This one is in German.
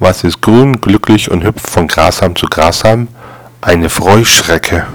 Was ist grün, glücklich und hüpft von Grashalm zu Grashalm? Eine Freuschrecke.